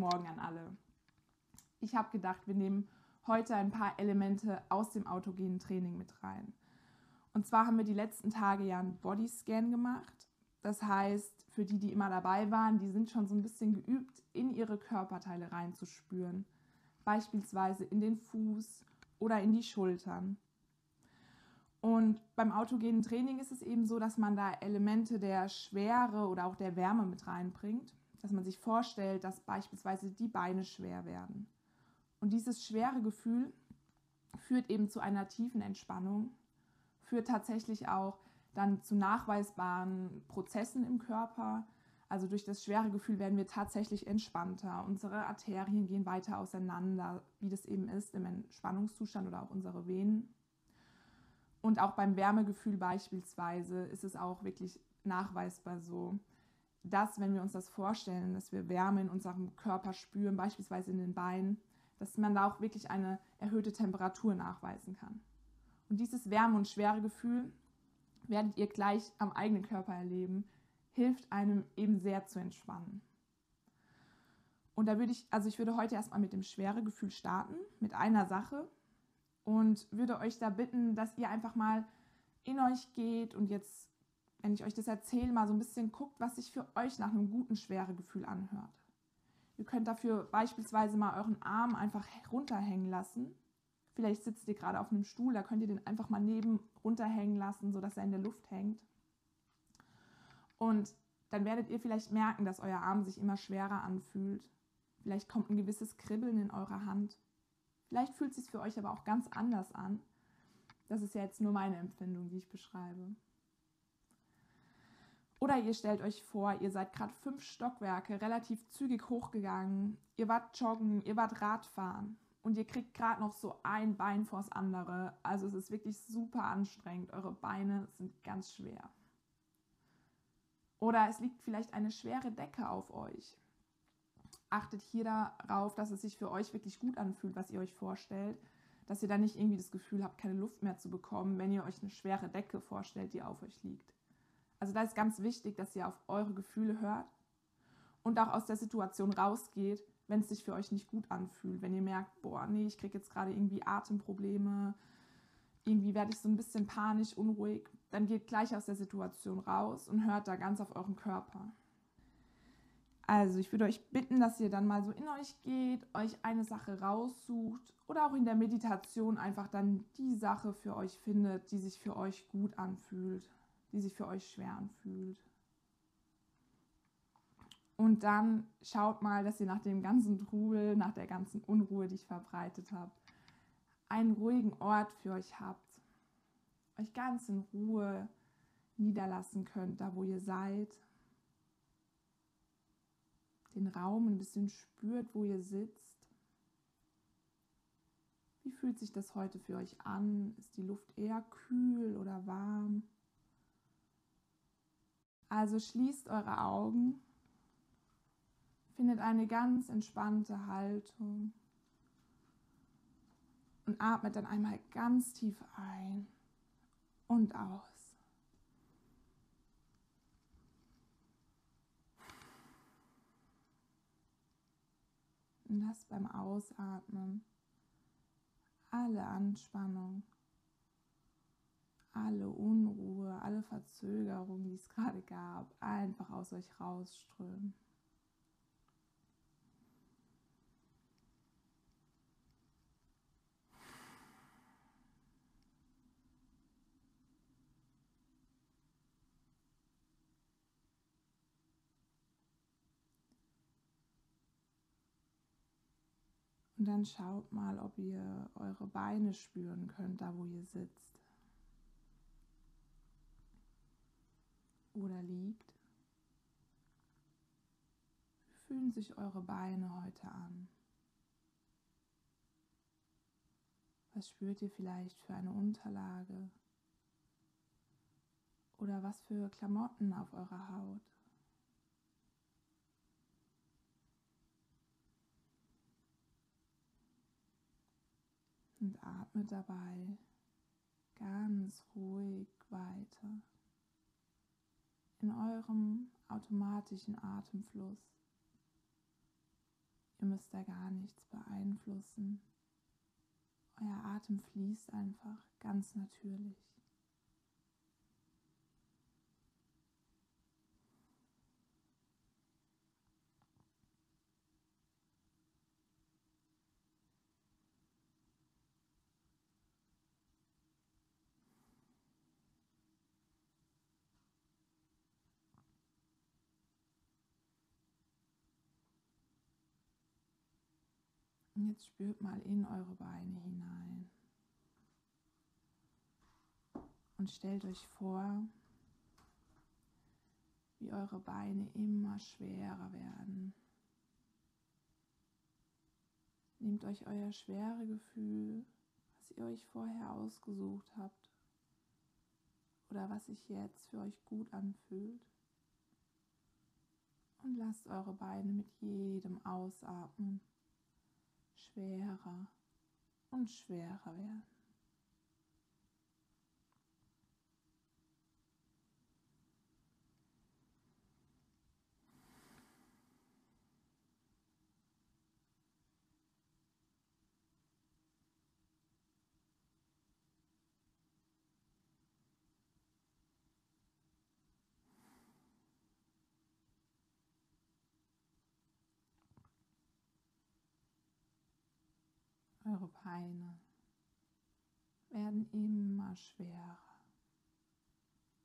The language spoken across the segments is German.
Morgen an alle. Ich habe gedacht, wir nehmen heute ein paar Elemente aus dem autogenen Training mit rein. Und zwar haben wir die letzten Tage ja einen Bodyscan gemacht. Das heißt, für die, die immer dabei waren, die sind schon so ein bisschen geübt, in ihre Körperteile reinzuspüren. Beispielsweise in den Fuß oder in die Schultern. Und beim autogenen Training ist es eben so, dass man da Elemente der Schwere oder auch der Wärme mit reinbringt. Dass man sich vorstellt, dass beispielsweise die Beine schwer werden. Und dieses schwere Gefühl führt eben zu einer tiefen Entspannung, führt tatsächlich auch dann zu nachweisbaren Prozessen im Körper. Also durch das schwere Gefühl werden wir tatsächlich entspannter. Unsere Arterien gehen weiter auseinander, wie das eben ist im Entspannungszustand oder auch unsere Venen. Und auch beim Wärmegefühl beispielsweise ist es auch wirklich nachweisbar so, dass wenn wir uns das vorstellen, dass wir Wärme in unserem Körper spüren, beispielsweise in den Beinen, dass man da auch wirklich eine erhöhte Temperatur nachweisen kann. Und dieses Wärme- und Schweregefühl werdet ihr gleich am eigenen Körper erleben, hilft einem eben sehr zu entspannen. Und da würde ich, also ich würde heute erstmal mit dem Schweregefühl starten, mit einer Sache und würde euch da bitten, dass ihr einfach mal in euch geht und jetzt, wenn ich euch das erzähle, mal so ein bisschen guckt, was sich für euch nach einem guten Schweregefühl anhört. Ihr könnt dafür beispielsweise mal euren Arm einfach runterhängen lassen Vielleicht sitzt ihr gerade auf einem Stuhl, da könnt ihr den einfach mal neben runterhängen lassen, sodass er in der Luft hängt. Und dann werdet ihr vielleicht merken, dass euer Arm sich immer schwerer anfühlt. Vielleicht kommt ein gewisses Kribbeln in eurer Hand. Vielleicht fühlt es sich für euch aber auch ganz anders an. Das ist ja jetzt nur meine Empfindung, die ich beschreibe. Oder ihr stellt euch vor, ihr seid gerade fünf Stockwerke relativ zügig hochgegangen. Ihr wart joggen, ihr wart Radfahren und ihr kriegt gerade noch so ein Bein vors andere. Also es ist wirklich super anstrengend. Eure Beine sind ganz schwer. Oder es liegt vielleicht eine schwere Decke auf euch. Achtet hier darauf, dass es sich für euch wirklich gut anfühlt, was ihr euch vorstellt. Dass ihr dann nicht irgendwie das Gefühl habt, keine Luft mehr zu bekommen, wenn ihr euch eine schwere Decke vorstellt, die auf euch liegt. Also da ist ganz wichtig, dass ihr auf eure Gefühle hört und auch aus der Situation rausgeht wenn es sich für euch nicht gut anfühlt, wenn ihr merkt, boah, nee, ich kriege jetzt gerade irgendwie Atemprobleme, irgendwie werde ich so ein bisschen panisch, unruhig, dann geht gleich aus der Situation raus und hört da ganz auf euren Körper. Also ich würde euch bitten, dass ihr dann mal so in euch geht, euch eine Sache raussucht oder auch in der Meditation einfach dann die Sache für euch findet, die sich für euch gut anfühlt, die sich für euch schwer anfühlt. Und dann schaut mal, dass ihr nach dem ganzen Trubel, nach der ganzen Unruhe, die ich verbreitet habe, einen ruhigen Ort für euch habt. Euch ganz in Ruhe niederlassen könnt, da wo ihr seid. Den Raum ein bisschen spürt, wo ihr sitzt. Wie fühlt sich das heute für euch an? Ist die Luft eher kühl oder warm? Also schließt eure Augen Findet eine ganz entspannte Haltung und atmet dann einmal ganz tief ein und aus. Und lasst beim Ausatmen alle Anspannung, alle Unruhe, alle Verzögerung, die es gerade gab, einfach aus euch rausströmen. Und dann schaut mal, ob ihr eure Beine spüren könnt, da wo ihr sitzt. Oder liegt. Fühlen sich eure Beine heute an? Was spürt ihr vielleicht für eine Unterlage? Oder was für Klamotten auf eurer Haut? und atmet dabei ganz ruhig weiter in eurem automatischen Atemfluss. Ihr müsst da gar nichts beeinflussen. Euer Atem fließt einfach ganz natürlich. Und jetzt spürt mal in eure Beine hinein. Und stellt euch vor, wie eure Beine immer schwerer werden. Nehmt euch euer schwere Gefühl, was ihr euch vorher ausgesucht habt oder was sich jetzt für euch gut anfühlt und lasst eure Beine mit jedem Ausatmen schwerer und schwerer werden. Eure Beine werden immer schwerer.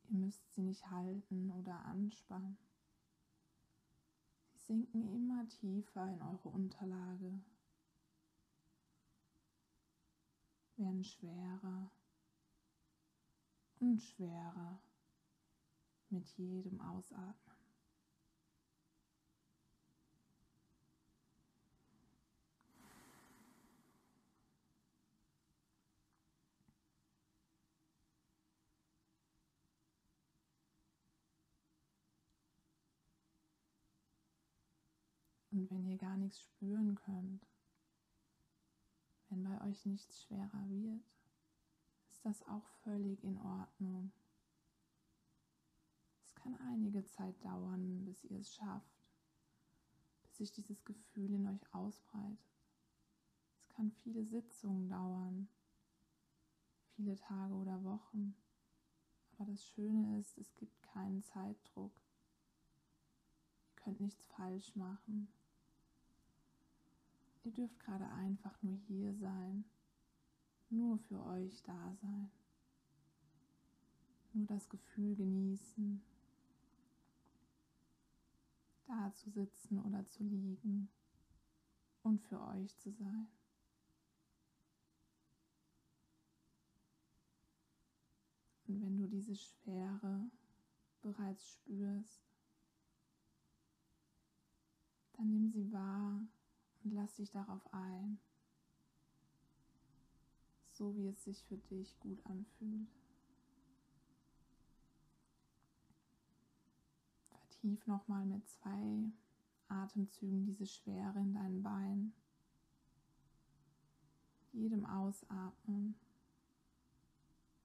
Ihr müsst sie nicht halten oder anspannen. Sie sinken immer tiefer in eure Unterlage, werden schwerer und schwerer mit jedem Ausatmen. Und wenn ihr gar nichts spüren könnt, wenn bei euch nichts schwerer wird, ist das auch völlig in Ordnung. Es kann einige Zeit dauern, bis ihr es schafft, bis sich dieses Gefühl in euch ausbreitet. Es kann viele Sitzungen dauern, viele Tage oder Wochen. Aber das Schöne ist, es gibt keinen Zeitdruck. Ihr könnt nichts falsch machen. Ihr dürft gerade einfach nur hier sein, nur für euch da sein, nur das Gefühl genießen, da zu sitzen oder zu liegen und für euch zu sein. Und wenn du diese Schwere bereits spürst, dann nimm sie wahr und lass dich darauf ein, so wie es sich für dich gut anfühlt. Vertief nochmal mit zwei Atemzügen diese Schwere in deinen Beinen. Jedem Ausatmen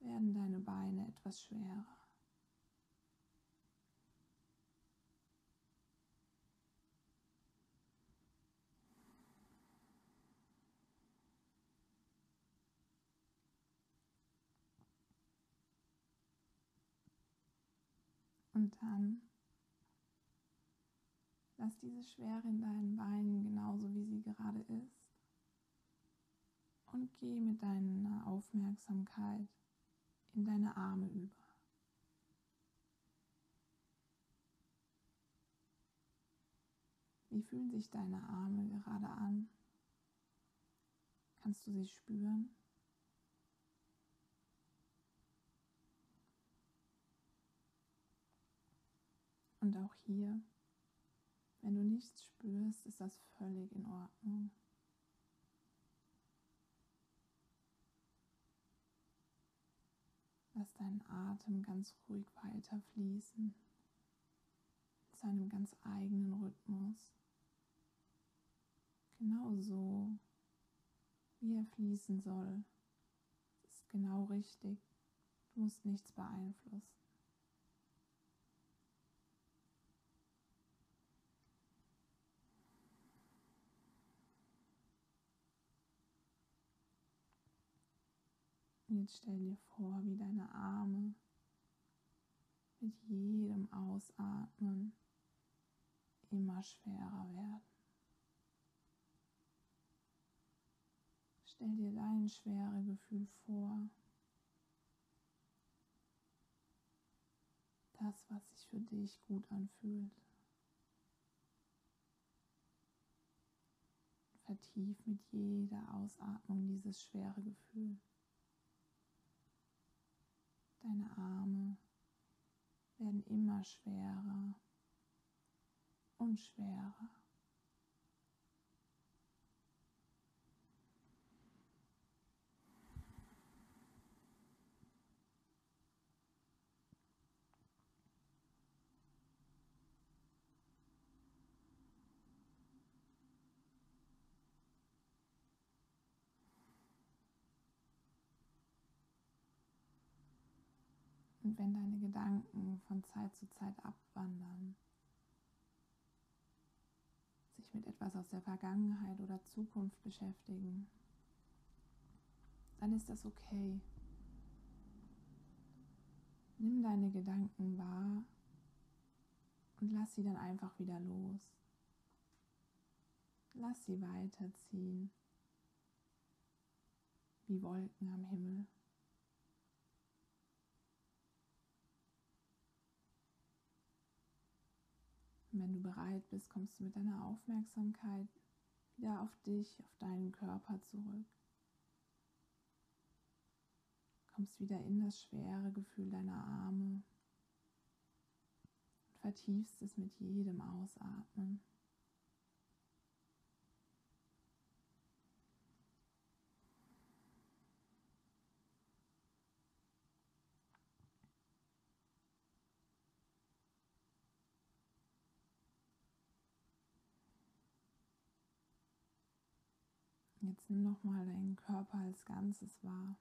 werden deine Beine etwas schwerer. Und dann lass diese Schwere in deinen Beinen genauso wie sie gerade ist. Und geh mit deiner Aufmerksamkeit in deine Arme über. Wie fühlen sich deine Arme gerade an? Kannst du sie spüren? Und auch hier, wenn du nichts spürst, ist das völlig in Ordnung. Lass deinen Atem ganz ruhig weiter fließen, zu einem ganz eigenen Rhythmus. Genau so, wie er fließen soll. Das ist genau richtig. Du musst nichts beeinflussen. Und jetzt stell dir vor, wie deine Arme mit jedem Ausatmen immer schwerer werden. Stell dir dein Schweregefühl vor. Das, was sich für dich gut anfühlt. Vertief mit jeder Ausatmung dieses schwere Gefühl. Deine Arme werden immer schwerer und schwerer. Und wenn deine Gedanken von Zeit zu Zeit abwandern, sich mit etwas aus der Vergangenheit oder Zukunft beschäftigen, dann ist das okay. Nimm deine Gedanken wahr und lass sie dann einfach wieder los. Lass sie weiterziehen, wie Wolken am Himmel. Wenn du bereit bist, kommst du mit deiner Aufmerksamkeit wieder auf dich, auf deinen Körper zurück. Kommst wieder in das schwere Gefühl deiner Arme und vertiefst es mit jedem Ausatmen. Jetzt nimm nochmal deinen Körper als Ganzes wahr.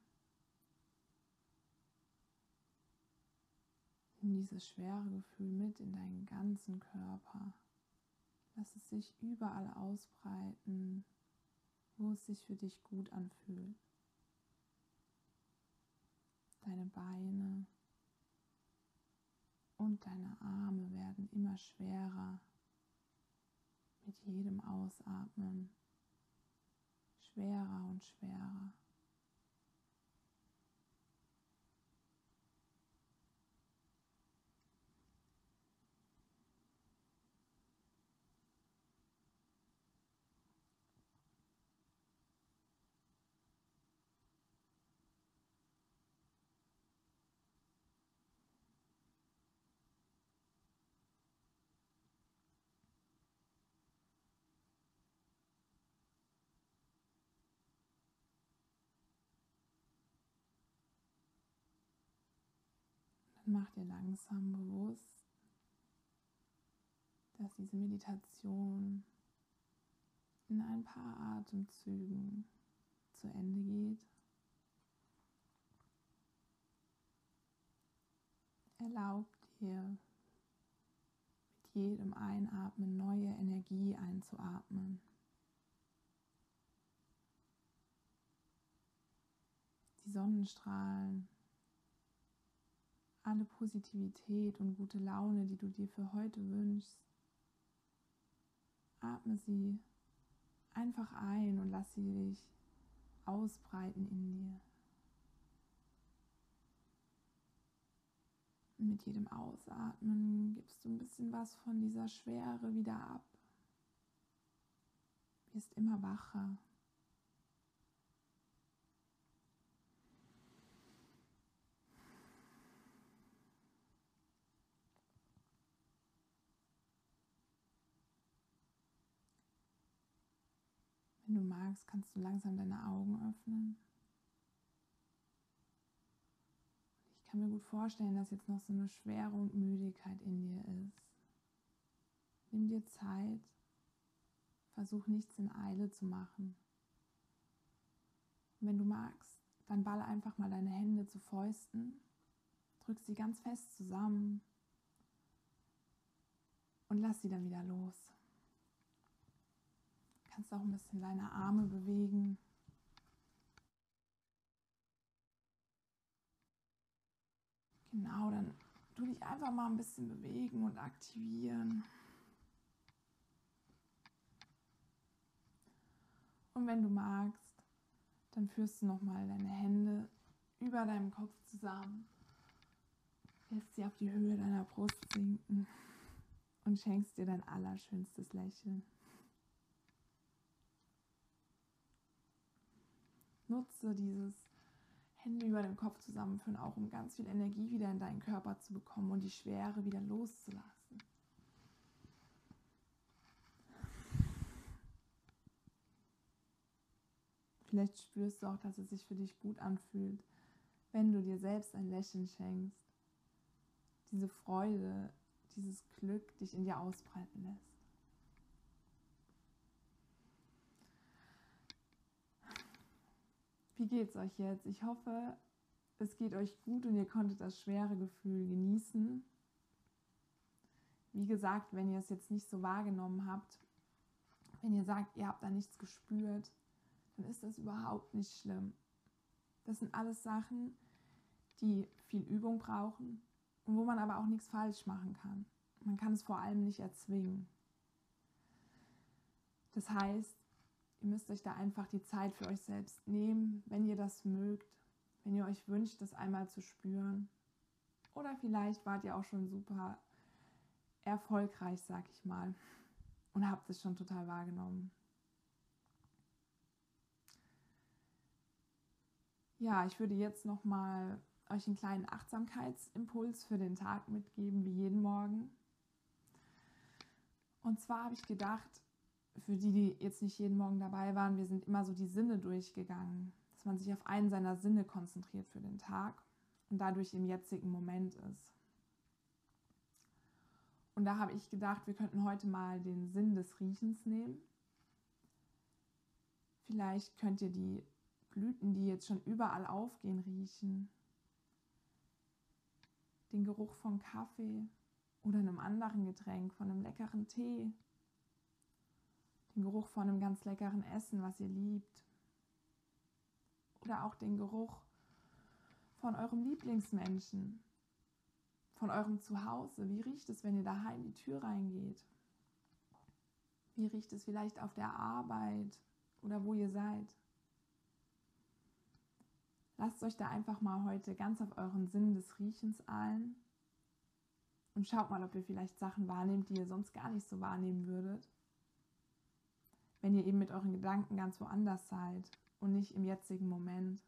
Nimm dieses schwere Gefühl mit in deinen ganzen Körper. Lass es sich überall ausbreiten, wo es sich für dich gut anfühlt. Deine Beine und deine Arme werden immer schwerer mit jedem Ausatmen schwerer und schwerer. Mach dir langsam bewusst, dass diese Meditation in ein paar Atemzügen zu Ende geht. Erlaub dir mit jedem Einatmen neue Energie einzuatmen. Die Sonnenstrahlen alle Positivität und gute Laune, die du dir für heute wünschst, atme sie einfach ein und lass sie dich ausbreiten in dir. Mit jedem Ausatmen gibst du ein bisschen was von dieser Schwere wieder ab. Wirst immer wacher. Wenn du magst, kannst du langsam deine Augen öffnen. Ich kann mir gut vorstellen, dass jetzt noch so eine Schwere und Müdigkeit in dir ist. Nimm dir Zeit. Versuch nichts in Eile zu machen. Wenn du magst, dann ball einfach mal deine Hände zu Fäusten, drück sie ganz fest zusammen und lass sie dann wieder los kannst auch ein bisschen deine Arme bewegen. Genau, dann tu dich einfach mal ein bisschen bewegen und aktivieren. Und wenn du magst, dann führst du nochmal deine Hände über deinem Kopf zusammen, lässt sie auf die Höhe deiner Brust sinken und schenkst dir dein allerschönstes Lächeln. Nutze dieses Hände über dem Kopf zusammenführen, auch um ganz viel Energie wieder in deinen Körper zu bekommen und die Schwere wieder loszulassen. Vielleicht spürst du auch, dass es sich für dich gut anfühlt, wenn du dir selbst ein Lächeln schenkst. Diese Freude, dieses Glück dich in dir ausbreiten lässt. Wie geht's euch jetzt? Ich hoffe, es geht euch gut und ihr konntet das schwere Gefühl genießen. Wie gesagt, wenn ihr es jetzt nicht so wahrgenommen habt, wenn ihr sagt, ihr habt da nichts gespürt, dann ist das überhaupt nicht schlimm. Das sind alles Sachen, die viel Übung brauchen und wo man aber auch nichts falsch machen kann. Man kann es vor allem nicht erzwingen. Das heißt, Ihr müsst euch da einfach die Zeit für euch selbst nehmen, wenn ihr das mögt, wenn ihr euch wünscht, das einmal zu spüren. Oder vielleicht wart ihr auch schon super erfolgreich, sag ich mal, und habt es schon total wahrgenommen. Ja, ich würde jetzt noch mal euch einen kleinen Achtsamkeitsimpuls für den Tag mitgeben, wie jeden Morgen. Und zwar habe ich gedacht, für die, die jetzt nicht jeden Morgen dabei waren, wir sind immer so die Sinne durchgegangen, dass man sich auf einen seiner Sinne konzentriert für den Tag und dadurch im jetzigen Moment ist. Und da habe ich gedacht, wir könnten heute mal den Sinn des Riechens nehmen. Vielleicht könnt ihr die Blüten, die jetzt schon überall aufgehen, riechen. Den Geruch von Kaffee oder einem anderen Getränk, von einem leckeren Tee den Geruch von einem ganz leckeren Essen, was ihr liebt. Oder auch den Geruch von eurem Lieblingsmenschen, von eurem Zuhause. Wie riecht es, wenn ihr daheim die Tür reingeht? Wie riecht es vielleicht auf der Arbeit oder wo ihr seid? Lasst euch da einfach mal heute ganz auf euren Sinn des Riechens ein und schaut mal, ob ihr vielleicht Sachen wahrnehmt, die ihr sonst gar nicht so wahrnehmen würdet wenn ihr eben mit euren Gedanken ganz woanders seid und nicht im jetzigen Moment.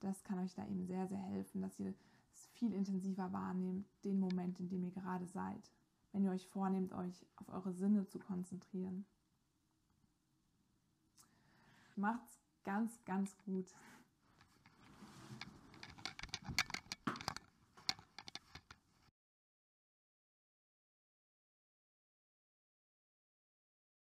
Das kann euch da eben sehr, sehr helfen, dass ihr es viel intensiver wahrnehmt, den Moment, in dem ihr gerade seid, wenn ihr euch vornehmt, euch auf eure Sinne zu konzentrieren. Macht's ganz, ganz gut.